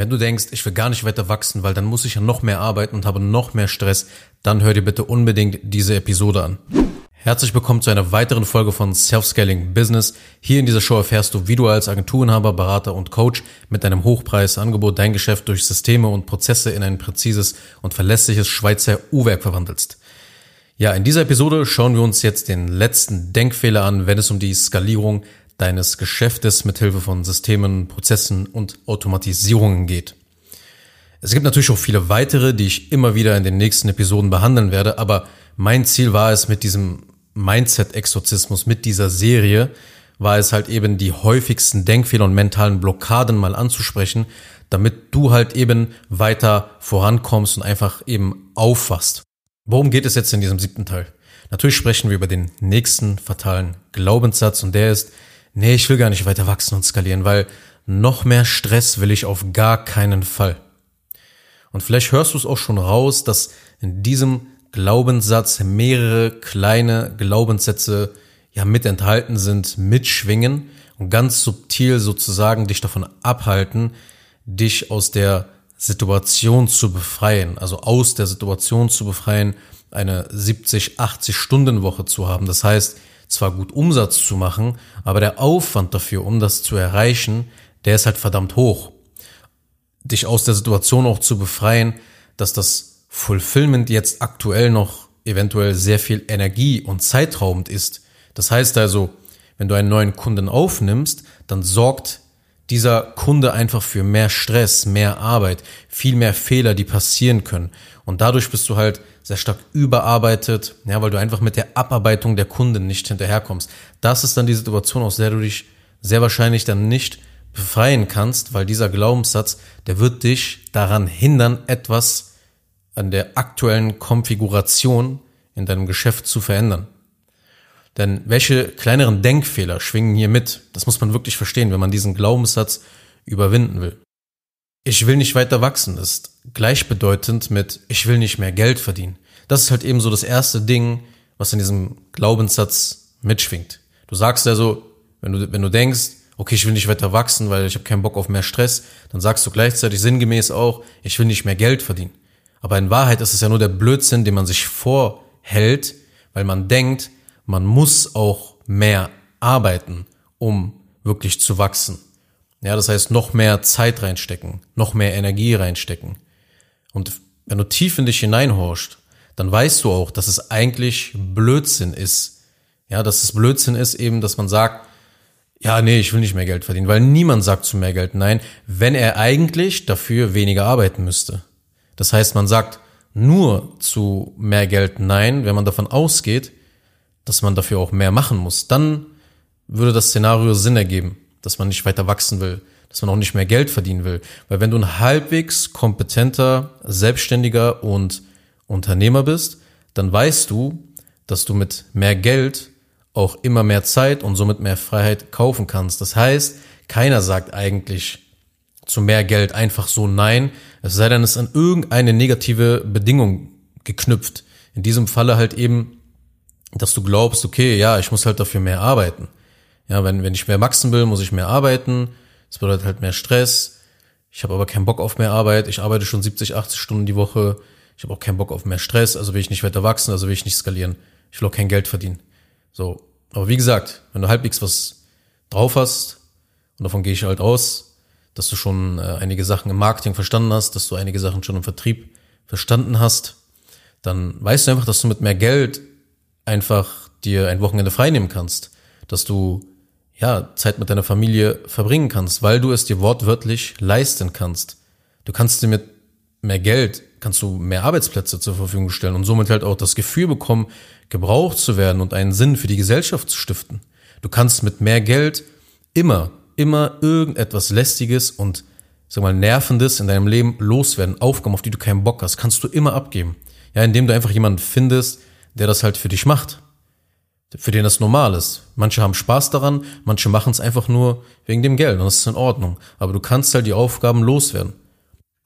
Wenn du denkst, ich will gar nicht weiter wachsen, weil dann muss ich ja noch mehr arbeiten und habe noch mehr Stress, dann hör dir bitte unbedingt diese Episode an. Herzlich willkommen zu einer weiteren Folge von Self-Scaling Business. Hier in dieser Show erfährst du, wie du als Agenturinhaber, Berater und Coach mit deinem Hochpreisangebot dein Geschäft durch Systeme und Prozesse in ein präzises und verlässliches Schweizer U-Werk verwandelst. Ja, in dieser Episode schauen wir uns jetzt den letzten Denkfehler an, wenn es um die Skalierung deines Geschäftes mithilfe von Systemen, Prozessen und Automatisierungen geht. Es gibt natürlich auch viele weitere, die ich immer wieder in den nächsten Episoden behandeln werde, aber mein Ziel war es mit diesem Mindset-Exorzismus, mit dieser Serie, war es halt eben die häufigsten Denkfehler und mentalen Blockaden mal anzusprechen, damit du halt eben weiter vorankommst und einfach eben aufwachst. Worum geht es jetzt in diesem siebten Teil? Natürlich sprechen wir über den nächsten fatalen Glaubenssatz und der ist, nee, ich will gar nicht weiter wachsen und skalieren, weil noch mehr Stress will ich auf gar keinen Fall. Und vielleicht hörst du es auch schon raus, dass in diesem Glaubenssatz mehrere kleine Glaubenssätze ja mit enthalten sind, mitschwingen und ganz subtil sozusagen dich davon abhalten, dich aus der Situation zu befreien, also aus der Situation zu befreien, eine 70, 80 Stunden Woche zu haben. Das heißt, zwar gut Umsatz zu machen, aber der Aufwand dafür, um das zu erreichen, der ist halt verdammt hoch. Dich aus der Situation auch zu befreien, dass das Fulfillment jetzt aktuell noch eventuell sehr viel Energie und zeitraubend ist. Das heißt also, wenn du einen neuen Kunden aufnimmst, dann sorgt dieser Kunde einfach für mehr Stress, mehr Arbeit, viel mehr Fehler, die passieren können. Und dadurch bist du halt sehr stark überarbeitet, ja, weil du einfach mit der Abarbeitung der Kunden nicht hinterherkommst. Das ist dann die Situation, aus der du dich sehr wahrscheinlich dann nicht befreien kannst, weil dieser Glaubenssatz, der wird dich daran hindern, etwas an der aktuellen Konfiguration in deinem Geschäft zu verändern. Denn welche kleineren Denkfehler schwingen hier mit? Das muss man wirklich verstehen, wenn man diesen Glaubenssatz überwinden will. Ich will nicht weiter wachsen ist gleichbedeutend mit ich will nicht mehr Geld verdienen. Das ist halt eben so das erste Ding, was in diesem Glaubenssatz mitschwingt. Du sagst also, wenn du, wenn du denkst, okay, ich will nicht weiter wachsen, weil ich habe keinen Bock auf mehr Stress, dann sagst du gleichzeitig sinngemäß auch, ich will nicht mehr Geld verdienen. Aber in Wahrheit ist es ja nur der Blödsinn, den man sich vorhält, weil man denkt, man muss auch mehr arbeiten, um wirklich zu wachsen. Ja, das heißt, noch mehr Zeit reinstecken, noch mehr Energie reinstecken. Und wenn du tief in dich hineinhorchst, dann weißt du auch, dass es eigentlich Blödsinn ist. Ja, dass es Blödsinn ist eben, dass man sagt, ja, nee, ich will nicht mehr Geld verdienen, weil niemand sagt zu mehr Geld nein, wenn er eigentlich dafür weniger arbeiten müsste. Das heißt, man sagt nur zu mehr Geld nein, wenn man davon ausgeht, dass man dafür auch mehr machen muss. Dann würde das Szenario Sinn ergeben, dass man nicht weiter wachsen will, dass man auch nicht mehr Geld verdienen will. Weil wenn du ein halbwegs kompetenter, selbstständiger und Unternehmer bist, dann weißt du, dass du mit mehr Geld auch immer mehr Zeit und somit mehr Freiheit kaufen kannst. Das heißt, keiner sagt eigentlich zu mehr Geld einfach so nein, es sei denn, es ist an irgendeine negative Bedingung geknüpft. In diesem Falle halt eben dass du glaubst, okay, ja, ich muss halt dafür mehr arbeiten. Ja, wenn, wenn ich mehr wachsen will, muss ich mehr arbeiten. Das bedeutet halt mehr Stress. Ich habe aber keinen Bock auf mehr Arbeit. Ich arbeite schon 70, 80 Stunden die Woche. Ich habe auch keinen Bock auf mehr Stress. Also will ich nicht weiter wachsen, also will ich nicht skalieren. Ich will auch kein Geld verdienen. So. Aber wie gesagt, wenn du halbwegs was drauf hast, und davon gehe ich halt aus, dass du schon äh, einige Sachen im Marketing verstanden hast, dass du einige Sachen schon im Vertrieb verstanden hast, dann weißt du einfach, dass du mit mehr Geld einfach dir ein Wochenende freinehmen kannst, dass du ja Zeit mit deiner Familie verbringen kannst, weil du es dir wortwörtlich leisten kannst. Du kannst dir mit mehr Geld kannst du mehr Arbeitsplätze zur Verfügung stellen und somit halt auch das Gefühl bekommen, gebraucht zu werden und einen Sinn für die Gesellschaft zu stiften. Du kannst mit mehr Geld immer, immer irgendetwas lästiges und sag mal nervendes in deinem Leben loswerden, Aufgaben, auf die du keinen Bock hast, kannst du immer abgeben. Ja, indem du einfach jemanden findest, der das halt für dich macht. Für den das normal ist. Manche haben Spaß daran, manche machen es einfach nur wegen dem Geld und das ist in Ordnung. Aber du kannst halt die Aufgaben loswerden.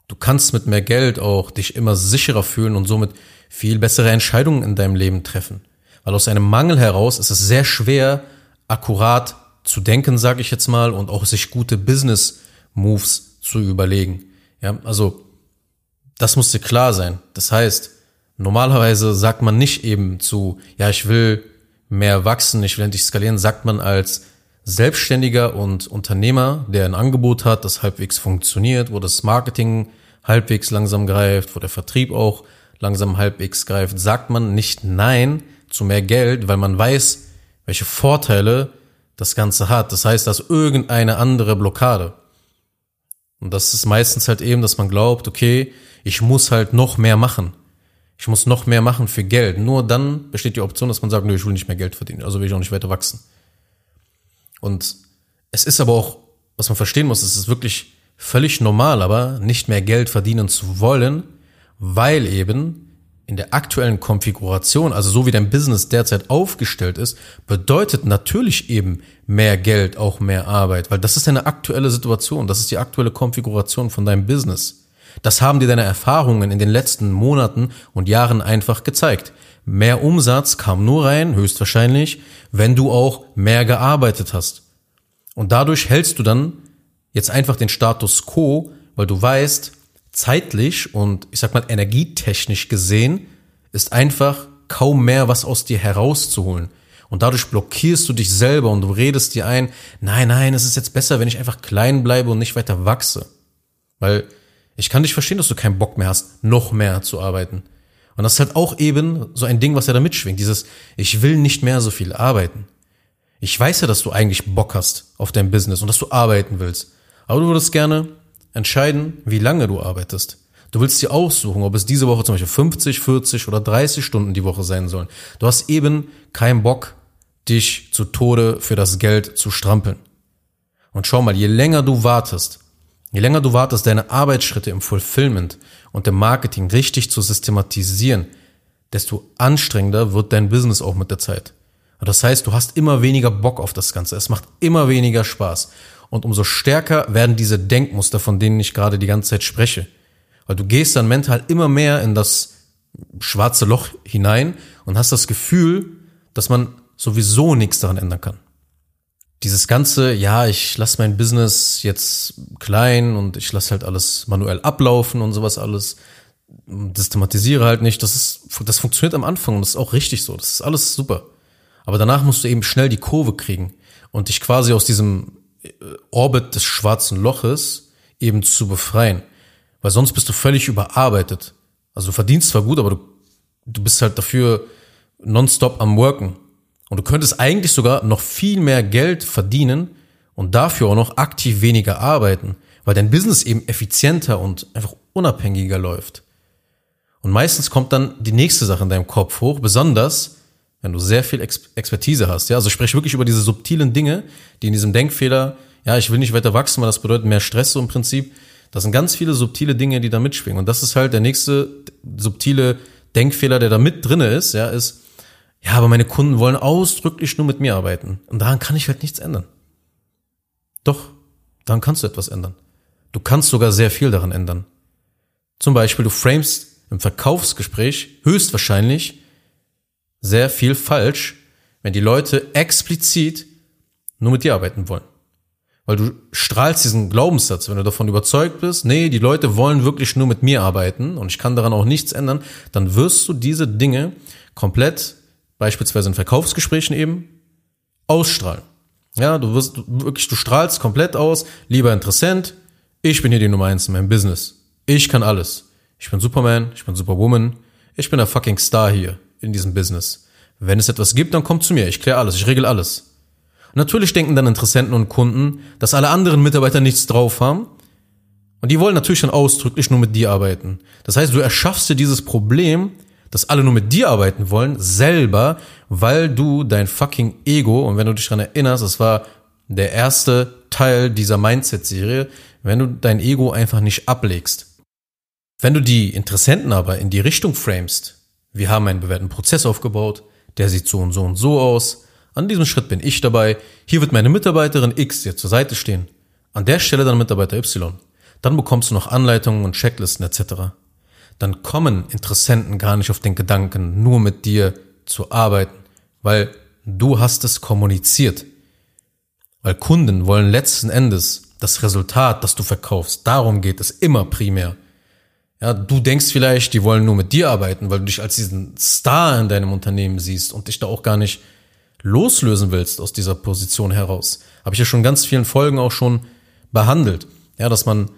Du kannst mit mehr Geld auch dich immer sicherer fühlen und somit viel bessere Entscheidungen in deinem Leben treffen. Weil aus einem Mangel heraus ist es sehr schwer, akkurat zu denken, sage ich jetzt mal, und auch sich gute Business Moves zu überlegen. Ja, also das muss dir klar sein. Das heißt, normalerweise sagt man nicht eben zu, ja, ich will mehr wachsen, ich will endlich skalieren, sagt man als Selbstständiger und Unternehmer, der ein Angebot hat, das halbwegs funktioniert, wo das Marketing halbwegs langsam greift, wo der Vertrieb auch langsam halbwegs greift, sagt man nicht Nein zu mehr Geld, weil man weiß, welche Vorteile das Ganze hat. Das heißt, dass irgendeine andere Blockade. Und das ist meistens halt eben, dass man glaubt, okay, ich muss halt noch mehr machen. Ich muss noch mehr machen für Geld. Nur dann besteht die Option, dass man sagt, nö, ich will nicht mehr Geld verdienen, also will ich auch nicht weiter wachsen. Und es ist aber auch, was man verstehen muss, es ist wirklich völlig normal, aber nicht mehr Geld verdienen zu wollen, weil eben in der aktuellen Konfiguration, also so wie dein Business derzeit aufgestellt ist, bedeutet natürlich eben mehr Geld auch mehr Arbeit, weil das ist deine aktuelle Situation, das ist die aktuelle Konfiguration von deinem Business. Das haben dir deine Erfahrungen in den letzten Monaten und Jahren einfach gezeigt. Mehr Umsatz kam nur rein, höchstwahrscheinlich, wenn du auch mehr gearbeitet hast. Und dadurch hältst du dann jetzt einfach den Status quo, weil du weißt, zeitlich und ich sag mal energietechnisch gesehen ist einfach kaum mehr was aus dir herauszuholen. Und dadurch blockierst du dich selber und du redest dir ein, nein, nein, es ist jetzt besser, wenn ich einfach klein bleibe und nicht weiter wachse. Weil ich kann dich verstehen, dass du keinen Bock mehr hast, noch mehr zu arbeiten. Und das ist halt auch eben so ein Ding, was ja da mitschwingt. Dieses, ich will nicht mehr so viel arbeiten. Ich weiß ja, dass du eigentlich Bock hast auf dein Business und dass du arbeiten willst. Aber du würdest gerne entscheiden, wie lange du arbeitest. Du willst dir aussuchen, ob es diese Woche zum Beispiel 50, 40 oder 30 Stunden die Woche sein sollen. Du hast eben keinen Bock, dich zu Tode für das Geld zu strampeln. Und schau mal, je länger du wartest, je länger du wartest, deine Arbeitsschritte im Fulfillment und im Marketing richtig zu systematisieren, desto anstrengender wird dein Business auch mit der Zeit. Das heißt, du hast immer weniger Bock auf das Ganze. Es macht immer weniger Spaß. Und umso stärker werden diese Denkmuster, von denen ich gerade die ganze Zeit spreche. Weil du gehst dann mental immer mehr in das schwarze Loch hinein und hast das Gefühl, dass man sowieso nichts daran ändern kann. Dieses ganze, ja, ich lasse mein Business jetzt klein und ich lasse halt alles manuell ablaufen und sowas alles, systematisiere halt nicht, das ist, das funktioniert am Anfang und das ist auch richtig so, das ist alles super. Aber danach musst du eben schnell die Kurve kriegen und dich quasi aus diesem Orbit des schwarzen Loches eben zu befreien. Weil sonst bist du völlig überarbeitet. Also du verdienst zwar gut, aber du, du bist halt dafür nonstop am Worken. Und du könntest eigentlich sogar noch viel mehr Geld verdienen und dafür auch noch aktiv weniger arbeiten, weil dein Business eben effizienter und einfach unabhängiger läuft. Und meistens kommt dann die nächste Sache in deinem Kopf hoch, besonders wenn du sehr viel Expertise hast. Ja, also sprich wirklich über diese subtilen Dinge, die in diesem Denkfehler, ja, ich will nicht weiter wachsen, weil das bedeutet mehr Stress so im Prinzip. Das sind ganz viele subtile Dinge, die da mitschwingen. Und das ist halt der nächste subtile Denkfehler, der da mit drinne ist, ja, ist, ja, aber meine Kunden wollen ausdrücklich nur mit mir arbeiten. Und daran kann ich halt nichts ändern. Doch, daran kannst du etwas ändern. Du kannst sogar sehr viel daran ändern. Zum Beispiel, du framest im Verkaufsgespräch höchstwahrscheinlich sehr viel falsch, wenn die Leute explizit nur mit dir arbeiten wollen. Weil du strahlst diesen Glaubenssatz, wenn du davon überzeugt bist, nee, die Leute wollen wirklich nur mit mir arbeiten und ich kann daran auch nichts ändern, dann wirst du diese Dinge komplett, beispielsweise in Verkaufsgesprächen eben, ausstrahlen. Ja, du wirst wirklich, du strahlst komplett aus, lieber Interessent, ich bin hier die Nummer eins in meinem Business. Ich kann alles. Ich bin Superman, ich bin Superwoman, ich bin der fucking Star hier in diesem Business. Wenn es etwas gibt, dann kommt zu mir. Ich kläre alles, ich regel alles. Natürlich denken dann Interessenten und Kunden, dass alle anderen Mitarbeiter nichts drauf haben. Und die wollen natürlich dann ausdrücklich nur mit dir arbeiten. Das heißt, du erschaffst dir dieses Problem, dass alle nur mit dir arbeiten wollen, selber, weil du dein fucking Ego, und wenn du dich daran erinnerst, das war der erste Teil dieser Mindset-Serie, wenn du dein Ego einfach nicht ablegst. Wenn du die Interessenten aber in die Richtung framest, wir haben einen bewährten Prozess aufgebaut, der sieht so und so und so aus. An diesem Schritt bin ich dabei. Hier wird meine Mitarbeiterin X dir zur Seite stehen. An der Stelle dann Mitarbeiter Y. Dann bekommst du noch Anleitungen und Checklisten etc. Dann kommen Interessenten gar nicht auf den Gedanken, nur mit dir zu arbeiten, weil du hast es kommuniziert. Weil Kunden wollen letzten Endes das Resultat, das du verkaufst, darum geht es immer primär. Ja, du denkst vielleicht, die wollen nur mit dir arbeiten, weil du dich als diesen Star in deinem Unternehmen siehst und dich da auch gar nicht loslösen willst aus dieser Position heraus. Habe ich ja schon ganz vielen Folgen auch schon behandelt. Ja, dass man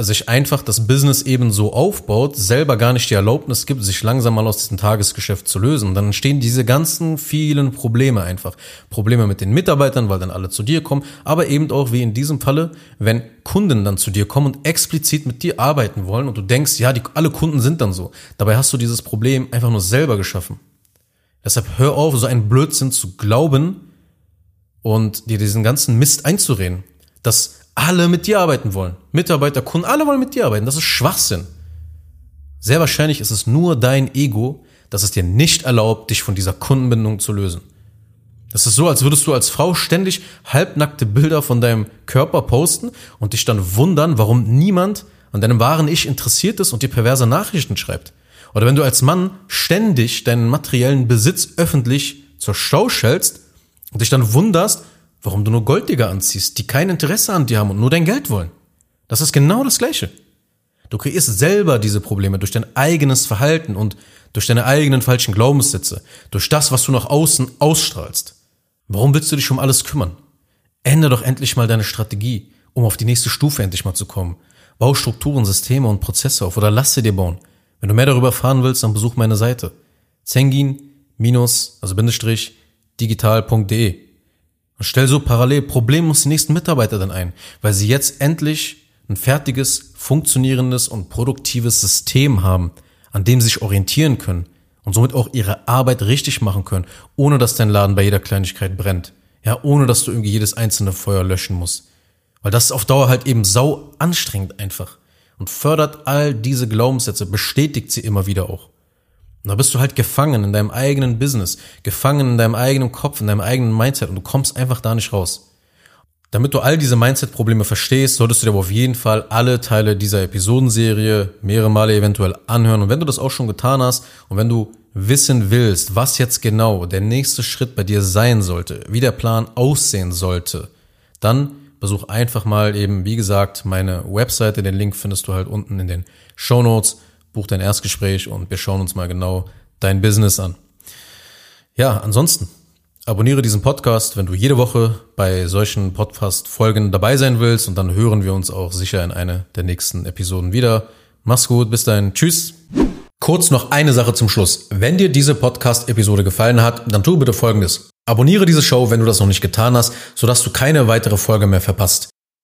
sich einfach das Business eben so aufbaut, selber gar nicht die Erlaubnis gibt, sich langsam mal aus diesem Tagesgeschäft zu lösen. Und dann entstehen diese ganzen vielen Probleme einfach. Probleme mit den Mitarbeitern, weil dann alle zu dir kommen, aber eben auch wie in diesem Falle, wenn Kunden dann zu dir kommen und explizit mit dir arbeiten wollen und du denkst, ja, die, alle Kunden sind dann so. Dabei hast du dieses Problem einfach nur selber geschaffen. Deshalb hör auf, so einen Blödsinn zu glauben und dir diesen ganzen Mist einzureden, dass alle mit dir arbeiten wollen. Mitarbeiter, Kunden, alle wollen mit dir arbeiten. Das ist Schwachsinn. Sehr wahrscheinlich ist es nur dein Ego, das es dir nicht erlaubt, dich von dieser Kundenbindung zu lösen. Das ist so, als würdest du als Frau ständig halbnackte Bilder von deinem Körper posten und dich dann wundern, warum niemand an deinem wahren Ich interessiert ist und dir perverse Nachrichten schreibt. Oder wenn du als Mann ständig deinen materiellen Besitz öffentlich zur Schau stellst und dich dann wunderst, warum du nur Golddigger anziehst, die kein Interesse an dir haben und nur dein Geld wollen. Das ist genau das Gleiche. Du kreierst selber diese Probleme durch dein eigenes Verhalten und durch deine eigenen falschen Glaubenssätze, durch das, was du nach außen ausstrahlst. Warum willst du dich um alles kümmern? Ändere doch endlich mal deine Strategie, um auf die nächste Stufe endlich mal zu kommen. Bau Strukturen, Systeme und Prozesse auf oder lass sie dir bauen. Wenn du mehr darüber erfahren willst, dann besuch meine Seite. Zengin minus, also Bindestrich, digital.de. Und stell so parallel problemlos die nächsten Mitarbeiter dann ein, weil sie jetzt endlich ein fertiges, funktionierendes und produktives System haben, an dem sie sich orientieren können und somit auch ihre Arbeit richtig machen können, ohne dass dein Laden bei jeder Kleinigkeit brennt. Ja, ohne dass du irgendwie jedes einzelne Feuer löschen musst. Weil das ist auf Dauer halt eben sau anstrengend einfach und fördert all diese Glaubenssätze, bestätigt sie immer wieder auch. Und da bist du halt gefangen in deinem eigenen Business, gefangen in deinem eigenen Kopf, in deinem eigenen Mindset und du kommst einfach da nicht raus. Damit du all diese Mindset-Probleme verstehst, solltest du dir aber auf jeden Fall alle Teile dieser Episodenserie mehrere Male eventuell anhören. Und wenn du das auch schon getan hast und wenn du wissen willst, was jetzt genau der nächste Schritt bei dir sein sollte, wie der Plan aussehen sollte, dann besuch einfach mal eben, wie gesagt, meine Webseite. Den Link findest du halt unten in den Show Notes buch dein Erstgespräch und wir schauen uns mal genau dein Business an. Ja, ansonsten abonniere diesen Podcast, wenn du jede Woche bei solchen Podcast-Folgen dabei sein willst und dann hören wir uns auch sicher in einer der nächsten Episoden wieder. Mach's gut, bis dahin, tschüss. Kurz noch eine Sache zum Schluss. Wenn dir diese Podcast-Episode gefallen hat, dann tu bitte Folgendes. Abonniere diese Show, wenn du das noch nicht getan hast, sodass du keine weitere Folge mehr verpasst.